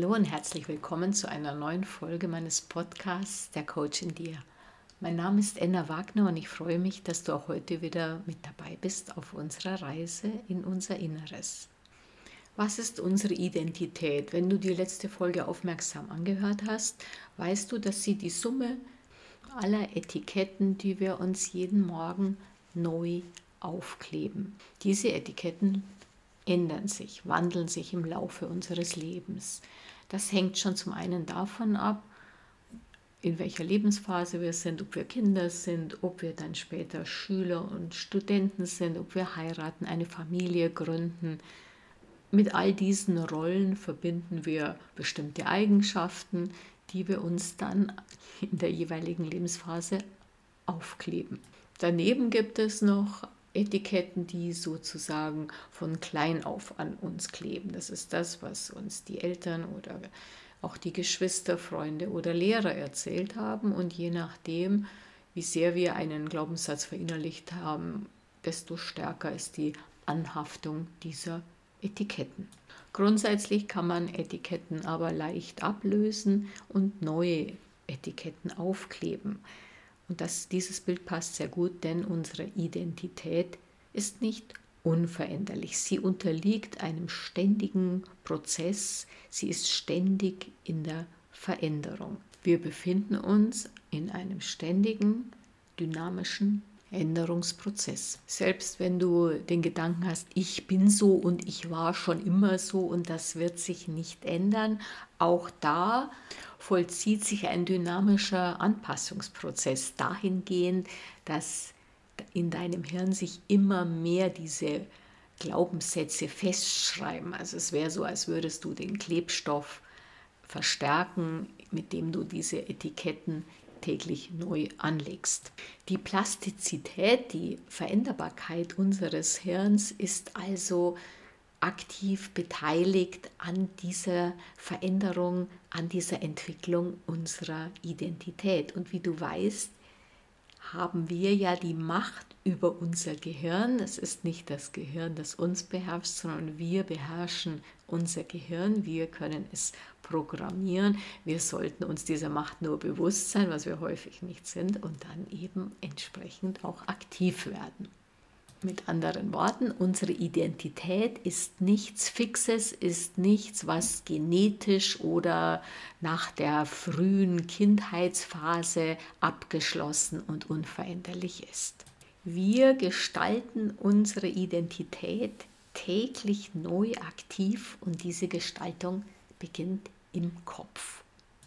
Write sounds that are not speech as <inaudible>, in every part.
Hallo und herzlich willkommen zu einer neuen Folge meines Podcasts Der Coach in dir. Mein Name ist Enna Wagner und ich freue mich, dass du auch heute wieder mit dabei bist auf unserer Reise in unser Inneres. Was ist unsere Identität? Wenn du die letzte Folge aufmerksam angehört hast, weißt du, dass sie die Summe aller Etiketten, die wir uns jeden Morgen neu aufkleben. Diese Etiketten ändern sich, wandeln sich im Laufe unseres Lebens. Das hängt schon zum einen davon ab, in welcher Lebensphase wir sind, ob wir Kinder sind, ob wir dann später Schüler und Studenten sind, ob wir heiraten, eine Familie gründen. Mit all diesen Rollen verbinden wir bestimmte Eigenschaften, die wir uns dann in der jeweiligen Lebensphase aufkleben. Daneben gibt es noch Etiketten, die sozusagen von klein auf an uns kleben. Das ist das, was uns die Eltern oder auch die Geschwister, Freunde oder Lehrer erzählt haben. Und je nachdem, wie sehr wir einen Glaubenssatz verinnerlicht haben, desto stärker ist die Anhaftung dieser Etiketten. Grundsätzlich kann man Etiketten aber leicht ablösen und neue Etiketten aufkleben. Und das, dieses Bild passt sehr gut, denn unsere Identität ist nicht unveränderlich. Sie unterliegt einem ständigen Prozess. Sie ist ständig in der Veränderung. Wir befinden uns in einem ständigen, dynamischen Änderungsprozess. Selbst wenn du den Gedanken hast, ich bin so und ich war schon immer so und das wird sich nicht ändern, auch da vollzieht sich ein dynamischer Anpassungsprozess dahingehend, dass in deinem Hirn sich immer mehr diese Glaubenssätze festschreiben. Also es wäre so, als würdest du den Klebstoff verstärken, mit dem du diese Etiketten täglich neu anlegst. Die Plastizität, die Veränderbarkeit unseres Hirns ist also aktiv beteiligt an dieser Veränderung, an dieser Entwicklung unserer Identität. Und wie du weißt, haben wir ja die Macht über unser Gehirn. Es ist nicht das Gehirn, das uns beherrscht, sondern wir beherrschen unser Gehirn. Wir können es programmieren. Wir sollten uns dieser Macht nur bewusst sein, was wir häufig nicht sind, und dann eben entsprechend auch aktiv werden. Mit anderen Worten, unsere Identität ist nichts Fixes, ist nichts, was genetisch oder nach der frühen Kindheitsphase abgeschlossen und unveränderlich ist. Wir gestalten unsere Identität täglich neu aktiv und diese Gestaltung beginnt im Kopf.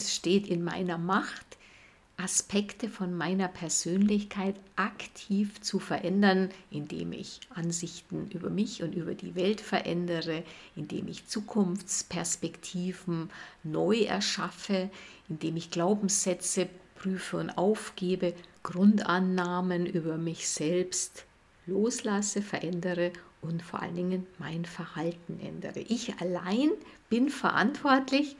Es steht in meiner Macht, Aspekte von meiner Persönlichkeit aktiv zu verändern, indem ich Ansichten über mich und über die Welt verändere, indem ich Zukunftsperspektiven neu erschaffe, indem ich Glaubenssätze prüfe und aufgebe, Grundannahmen über mich selbst loslasse, verändere und vor allen Dingen mein Verhalten ändere. Ich allein bin verantwortlich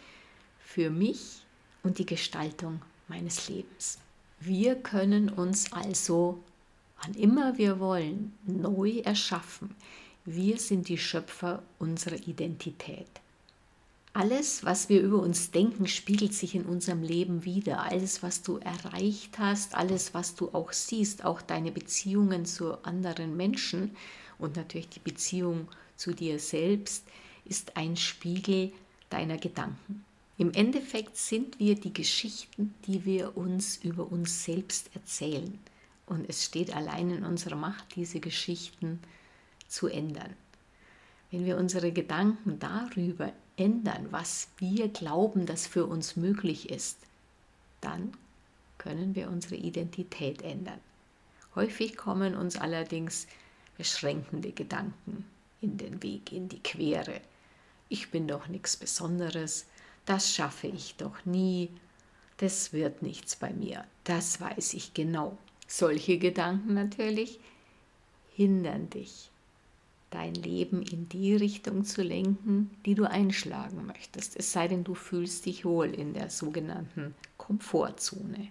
für mich und die Gestaltung meines Lebens. Wir können uns also, wann immer wir wollen, neu erschaffen. Wir sind die Schöpfer unserer Identität. Alles, was wir über uns denken, spiegelt sich in unserem Leben wieder. Alles, was du erreicht hast, alles, was du auch siehst, auch deine Beziehungen zu anderen Menschen und natürlich die Beziehung zu dir selbst, ist ein Spiegel deiner Gedanken. Im Endeffekt sind wir die Geschichten, die wir uns über uns selbst erzählen. Und es steht allein in unserer Macht, diese Geschichten zu ändern. Wenn wir unsere Gedanken darüber ändern, was wir glauben, dass für uns möglich ist, dann können wir unsere Identität ändern. Häufig kommen uns allerdings beschränkende Gedanken in den Weg, in die Quere. Ich bin doch nichts Besonderes, das schaffe ich doch nie, das wird nichts bei mir, das weiß ich genau. Solche Gedanken natürlich hindern dich, dein Leben in die Richtung zu lenken, die du einschlagen möchtest, es sei denn, du fühlst dich wohl in der sogenannten Komfortzone.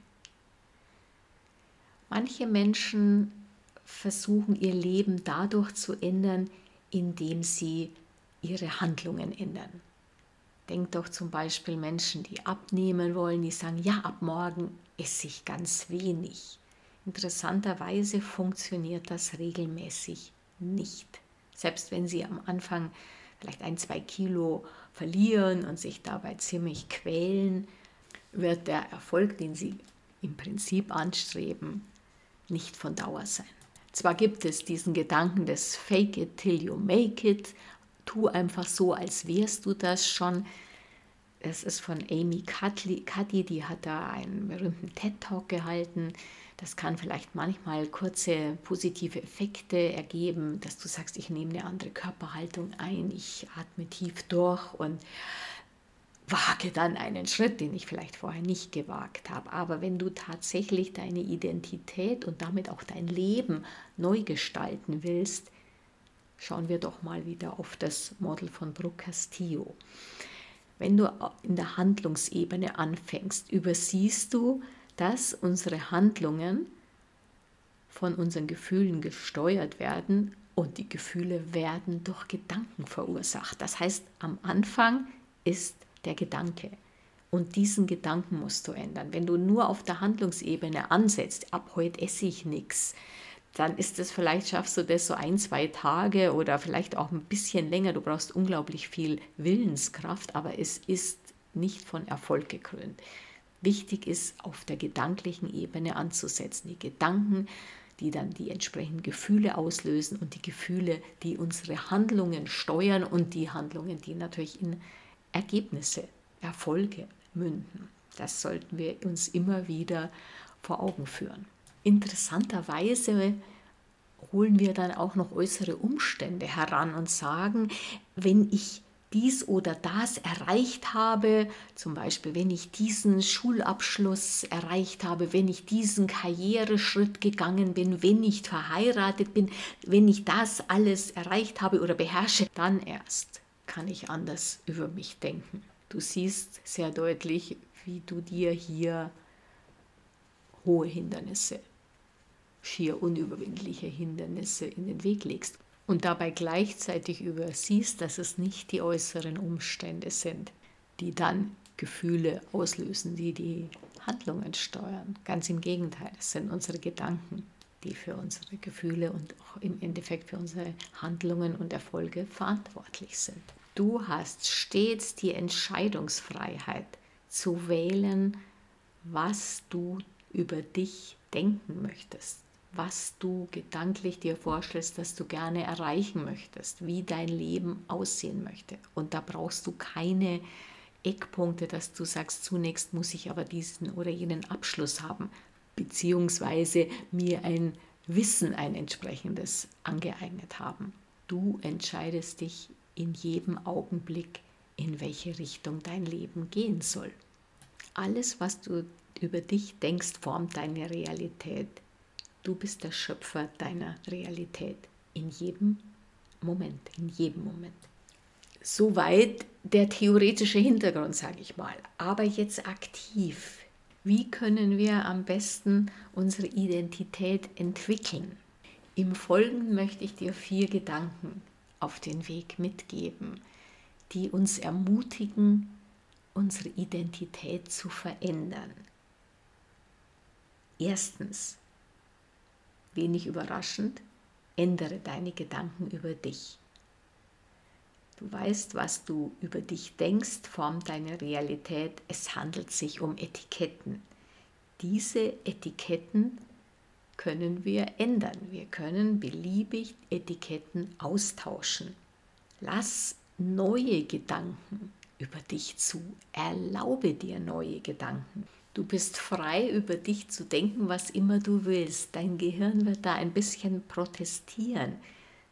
Manche Menschen versuchen ihr Leben dadurch zu ändern, indem sie ihre Handlungen ändern. Denk doch zum Beispiel Menschen, die abnehmen wollen, die sagen, ja, ab morgen esse ich ganz wenig. Interessanterweise funktioniert das regelmäßig nicht. Selbst wenn sie am Anfang vielleicht ein, zwei Kilo verlieren und sich dabei ziemlich quälen, wird der Erfolg, den sie im Prinzip anstreben, nicht von Dauer sein. Zwar gibt es diesen Gedanken des Fake it till you make it, tu einfach so, als wärst du das schon. Es ist von Amy Cuddy, die hat da einen berühmten TED-Talk gehalten. Das kann vielleicht manchmal kurze positive Effekte ergeben, dass du sagst, ich nehme eine andere Körperhaltung ein, ich atme tief durch und wage dann einen Schritt, den ich vielleicht vorher nicht gewagt habe. Aber wenn du tatsächlich deine Identität und damit auch dein Leben neu gestalten willst, schauen wir doch mal wieder auf das Model von Brooke Castillo. Wenn du in der Handlungsebene anfängst, übersiehst du, dass unsere Handlungen von unseren Gefühlen gesteuert werden und die Gefühle werden durch Gedanken verursacht. Das heißt, am Anfang ist der Gedanke. Und diesen Gedanken musst du ändern. Wenn du nur auf der Handlungsebene ansetzt, ab heute esse ich nichts, dann ist es vielleicht, schaffst du das so ein, zwei Tage oder vielleicht auch ein bisschen länger. Du brauchst unglaublich viel Willenskraft, aber es ist nicht von Erfolg gekrönt. Wichtig ist, auf der gedanklichen Ebene anzusetzen. Die Gedanken, die dann die entsprechenden Gefühle auslösen und die Gefühle, die unsere Handlungen steuern und die Handlungen, die natürlich in Ergebnisse, Erfolge münden. Das sollten wir uns immer wieder vor Augen führen. Interessanterweise holen wir dann auch noch äußere Umstände heran und sagen, wenn ich dies oder das erreicht habe, zum Beispiel wenn ich diesen Schulabschluss erreicht habe, wenn ich diesen Karriereschritt gegangen bin, wenn ich verheiratet bin, wenn ich das alles erreicht habe oder beherrsche, dann erst kann ich anders über mich denken. Du siehst sehr deutlich, wie du dir hier hohe Hindernisse schier unüberwindliche Hindernisse in den Weg legst und dabei gleichzeitig übersiehst, dass es nicht die äußeren Umstände sind, die dann Gefühle auslösen, die die Handlungen steuern. Ganz im Gegenteil, es sind unsere Gedanken, die für unsere Gefühle und auch im Endeffekt für unsere Handlungen und Erfolge verantwortlich sind. Du hast stets die Entscheidungsfreiheit zu wählen, was du über dich denken möchtest was du gedanklich dir vorstellst, dass du gerne erreichen möchtest, wie dein Leben aussehen möchte. Und da brauchst du keine Eckpunkte, dass du sagst, zunächst muss ich aber diesen oder jenen Abschluss haben, beziehungsweise mir ein Wissen, ein entsprechendes angeeignet haben. Du entscheidest dich in jedem Augenblick, in welche Richtung dein Leben gehen soll. Alles, was du über dich denkst, formt deine Realität. Du bist der Schöpfer deiner Realität in jedem Moment, in jedem Moment. Soweit der theoretische Hintergrund, sage ich mal. Aber jetzt aktiv. Wie können wir am besten unsere Identität entwickeln? Im Folgenden möchte ich dir vier Gedanken auf den Weg mitgeben, die uns ermutigen, unsere Identität zu verändern. Erstens, wenig überraschend, ändere deine Gedanken über dich. Du weißt, was du über dich denkst, formt deine Realität. Es handelt sich um Etiketten. Diese Etiketten können wir ändern. Wir können beliebig Etiketten austauschen. Lass neue Gedanken über dich zu. Erlaube dir neue Gedanken. Du bist frei, über dich zu denken, was immer du willst. Dein Gehirn wird da ein bisschen protestieren,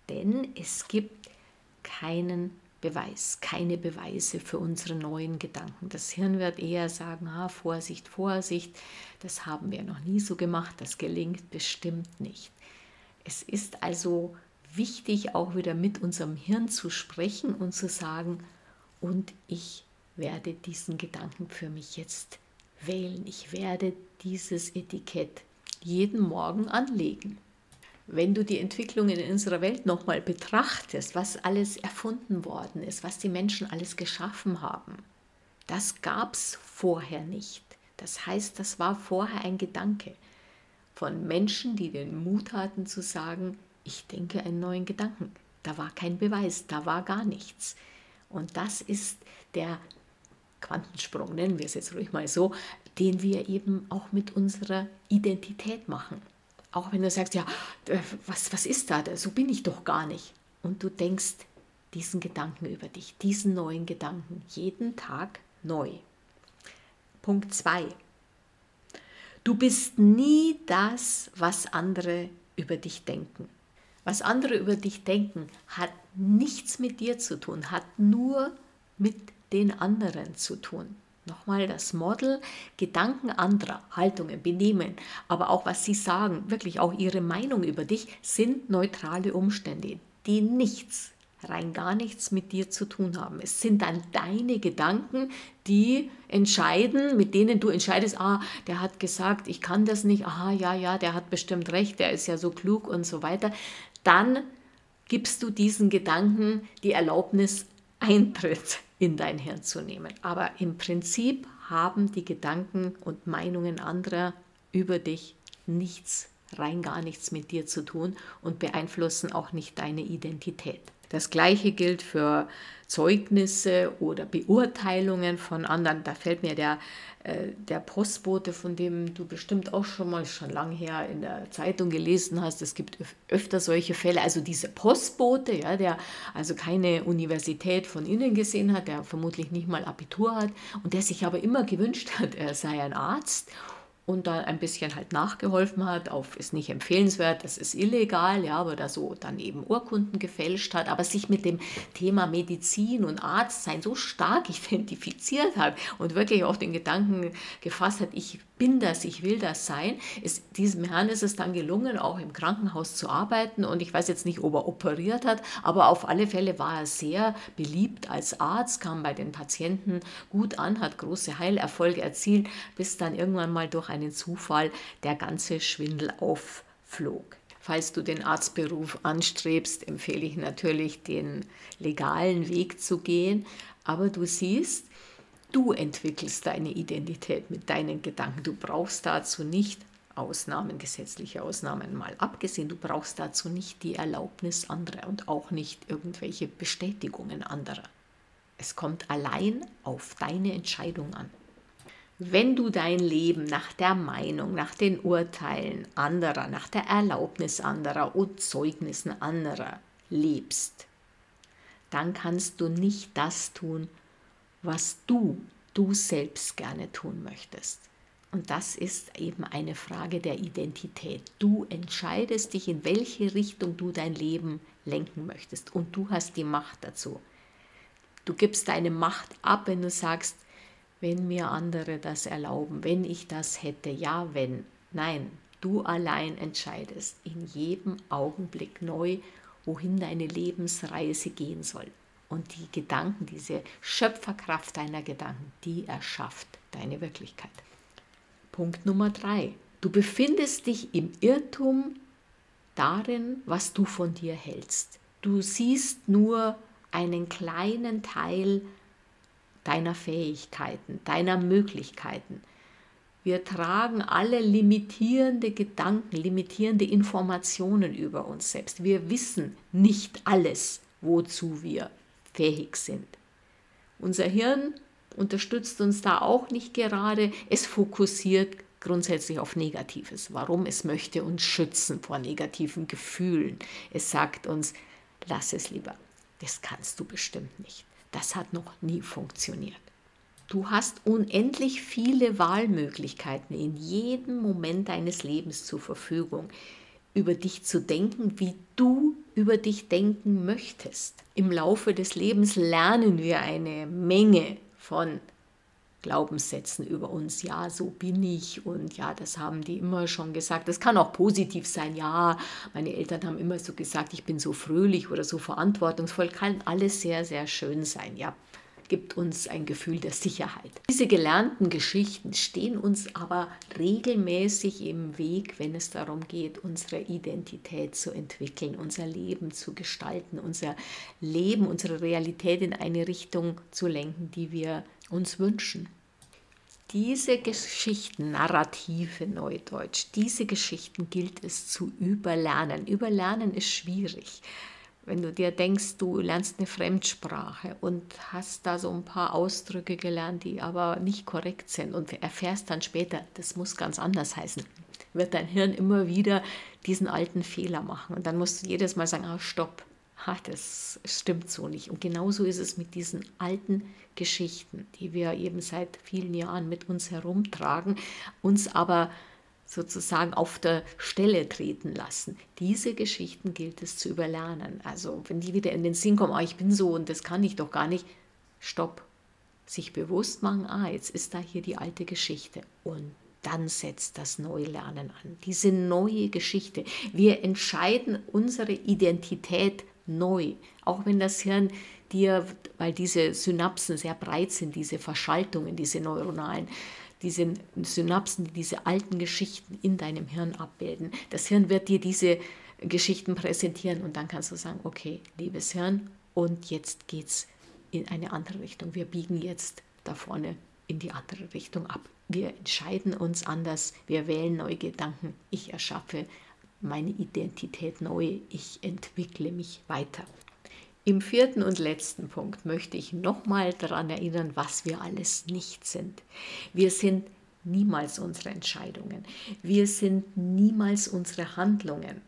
denn es gibt keinen Beweis, keine Beweise für unsere neuen Gedanken. Das Hirn wird eher sagen, ah, Vorsicht, Vorsicht, das haben wir noch nie so gemacht, das gelingt bestimmt nicht. Es ist also wichtig, auch wieder mit unserem Hirn zu sprechen und zu sagen, und ich werde diesen Gedanken für mich jetzt wählen. Ich werde dieses Etikett jeden Morgen anlegen. wenn du die Entwicklungen in unserer Welt nochmal betrachtest, was alles erfunden worden ist, was die Menschen alles geschaffen haben, das gab es vorher nicht. Das heißt, das war vorher ein Gedanke von Menschen, die den Mut hatten zu sagen, ich denke einen neuen Gedanken. Da war kein Beweis, da war gar nichts. Und das ist der Quantensprung, nennen wir es jetzt ruhig mal so, den wir eben auch mit unserer Identität machen. Auch wenn du sagst, ja, äh, was, was ist da? So bin ich doch gar nicht. Und du denkst diesen Gedanken über dich, diesen neuen Gedanken, jeden Tag neu. Punkt 2. Du bist nie das, was andere über dich denken. Was andere über dich denken, hat nichts mit dir zu tun, hat nur mit den anderen zu tun. Nochmal das Model, Gedanken anderer, Haltungen, Benehmen, aber auch was sie sagen, wirklich auch ihre Meinung über dich, sind neutrale Umstände, die nichts, rein gar nichts mit dir zu tun haben. Es sind dann deine Gedanken, die entscheiden, mit denen du entscheidest, ah, der hat gesagt, ich kann das nicht, aha, ja, ja, der hat bestimmt recht, der ist ja so klug und so weiter. Dann gibst du diesen Gedanken die Erlaubnis, Eintritt in dein Hirn zu nehmen. Aber im Prinzip haben die Gedanken und Meinungen anderer über dich nichts, rein gar nichts mit dir zu tun und beeinflussen auch nicht deine Identität. Das gleiche gilt für Zeugnisse oder Beurteilungen von anderen. Da fällt mir der, äh, der Postbote, von dem du bestimmt auch schon mal schon lange her in der Zeitung gelesen hast. Es gibt öfter solche Fälle. Also dieser Postbote, ja, der also keine Universität von innen gesehen hat, der vermutlich nicht mal Abitur hat und der sich aber immer gewünscht hat, er sei ein Arzt und da ein bisschen halt nachgeholfen hat, auf ist nicht empfehlenswert, das ist illegal, ja, aber da so dann eben Urkunden gefälscht hat, aber sich mit dem Thema Medizin und Arztsein so stark <laughs> identifiziert hat und wirklich auch den Gedanken gefasst hat, ich bin das, ich will das sein. Ist, diesem Herrn ist es dann gelungen, auch im Krankenhaus zu arbeiten und ich weiß jetzt nicht, ob er operiert hat, aber auf alle Fälle war er sehr beliebt als Arzt, kam bei den Patienten gut an, hat große Heilerfolge erzielt, bis dann irgendwann mal durch einen Zufall der ganze Schwindel aufflog. Falls du den Arztberuf anstrebst, empfehle ich natürlich, den legalen Weg zu gehen. Aber du siehst, Du entwickelst deine Identität mit deinen Gedanken. Du brauchst dazu nicht Ausnahmen, gesetzliche Ausnahmen mal abgesehen, du brauchst dazu nicht die Erlaubnis anderer und auch nicht irgendwelche Bestätigungen anderer. Es kommt allein auf deine Entscheidung an. Wenn du dein Leben nach der Meinung, nach den Urteilen anderer, nach der Erlaubnis anderer und Zeugnissen anderer lebst, dann kannst du nicht das tun, was du, du selbst gerne tun möchtest. Und das ist eben eine Frage der Identität. Du entscheidest dich, in welche Richtung du dein Leben lenken möchtest. Und du hast die Macht dazu. Du gibst deine Macht ab, wenn du sagst, wenn mir andere das erlauben, wenn ich das hätte, ja, wenn. Nein, du allein entscheidest in jedem Augenblick neu, wohin deine Lebensreise gehen soll. Und die Gedanken, diese Schöpferkraft deiner Gedanken, die erschafft deine Wirklichkeit. Punkt Nummer drei. Du befindest dich im Irrtum darin, was du von dir hältst. Du siehst nur einen kleinen Teil deiner Fähigkeiten, deiner Möglichkeiten. Wir tragen alle limitierende Gedanken, limitierende Informationen über uns selbst. Wir wissen nicht alles, wozu wir fähig sind. Unser Hirn unterstützt uns da auch nicht gerade. Es fokussiert grundsätzlich auf Negatives. Warum? Es möchte uns schützen vor negativen Gefühlen. Es sagt uns, lass es lieber. Das kannst du bestimmt nicht. Das hat noch nie funktioniert. Du hast unendlich viele Wahlmöglichkeiten in jedem Moment deines Lebens zur Verfügung über dich zu denken, wie du über dich denken möchtest. Im Laufe des Lebens lernen wir eine Menge von Glaubenssätzen über uns. Ja, so bin ich und ja, das haben die immer schon gesagt. Das kann auch positiv sein. Ja, meine Eltern haben immer so gesagt, ich bin so fröhlich oder so verantwortungsvoll. Kann alles sehr, sehr schön sein. Ja, gibt uns ein Gefühl der Sicherheit. Diese gelernten Geschichten stehen uns aber regelmäßig im Weg, wenn es darum geht, unsere Identität zu entwickeln, unser Leben zu gestalten, unser Leben, unsere Realität in eine Richtung zu lenken, die wir uns wünschen. Diese Geschichten, Narrative Neudeutsch, diese Geschichten gilt es zu überlernen. Überlernen ist schwierig. Wenn du dir denkst, du lernst eine Fremdsprache und hast da so ein paar Ausdrücke gelernt, die aber nicht korrekt sind und erfährst dann später, das muss ganz anders heißen, wird dein Hirn immer wieder diesen alten Fehler machen. Und dann musst du jedes Mal sagen, ah, stopp, ha, das stimmt so nicht. Und genauso ist es mit diesen alten Geschichten, die wir eben seit vielen Jahren mit uns herumtragen, uns aber sozusagen auf der Stelle treten lassen. Diese Geschichten gilt es zu überlernen. Also wenn die wieder in den Sinn kommen, oh, ich bin so und das kann ich doch gar nicht, stopp. Sich bewusst machen, ah, jetzt ist da hier die alte Geschichte. Und dann setzt das Neulernen an. Diese neue Geschichte. Wir entscheiden unsere Identität neu. Auch wenn das Hirn dir, weil diese Synapsen sehr breit sind, diese Verschaltungen, diese neuronalen, diese Synapsen, die diese alten Geschichten in deinem Hirn abbilden. Das Hirn wird dir diese Geschichten präsentieren und dann kannst du sagen, okay, liebes Hirn, und jetzt geht's in eine andere Richtung. Wir biegen jetzt da vorne in die andere Richtung ab. Wir entscheiden uns anders, wir wählen neue Gedanken. Ich erschaffe meine Identität neu, ich entwickle mich weiter. Im vierten und letzten Punkt möchte ich nochmal daran erinnern, was wir alles nicht sind. Wir sind niemals unsere Entscheidungen. Wir sind niemals unsere Handlungen.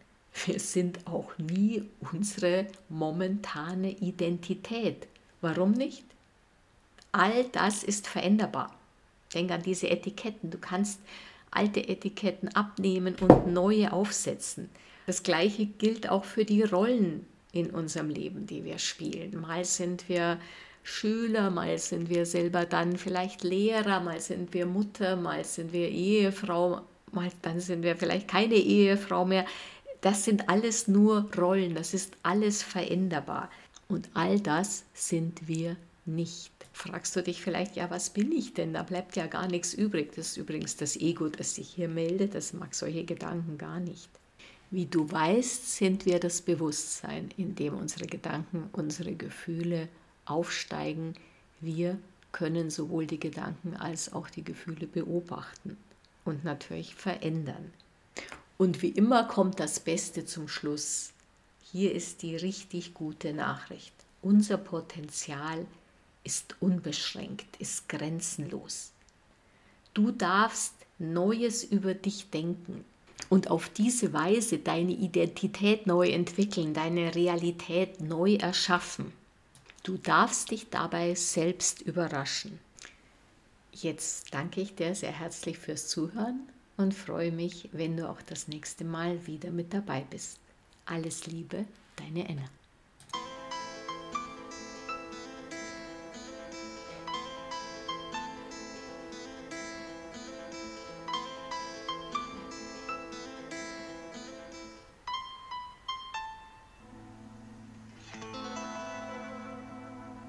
Wir sind auch nie unsere momentane Identität. Warum nicht? All das ist veränderbar. Denk an diese Etiketten. Du kannst alte Etiketten abnehmen und neue aufsetzen. Das gleiche gilt auch für die Rollen, in unserem Leben, die wir spielen. Mal sind wir Schüler, mal sind wir selber dann vielleicht Lehrer, mal sind wir Mutter, mal sind wir Ehefrau, mal dann sind wir vielleicht keine Ehefrau mehr. Das sind alles nur Rollen, das ist alles veränderbar. Und all das sind wir nicht. Fragst du dich vielleicht, ja, was bin ich denn? Da bleibt ja gar nichts übrig. Das ist übrigens das Ego, das sich hier meldet, das mag solche Gedanken gar nicht. Wie du weißt, sind wir das Bewusstsein, in dem unsere Gedanken, unsere Gefühle aufsteigen. Wir können sowohl die Gedanken als auch die Gefühle beobachten und natürlich verändern. Und wie immer kommt das Beste zum Schluss. Hier ist die richtig gute Nachricht. Unser Potenzial ist unbeschränkt, ist grenzenlos. Du darfst Neues über dich denken, und auf diese Weise deine Identität neu entwickeln, deine Realität neu erschaffen. Du darfst dich dabei selbst überraschen. Jetzt danke ich dir sehr herzlich fürs Zuhören und freue mich, wenn du auch das nächste Mal wieder mit dabei bist. Alles Liebe, deine Enna.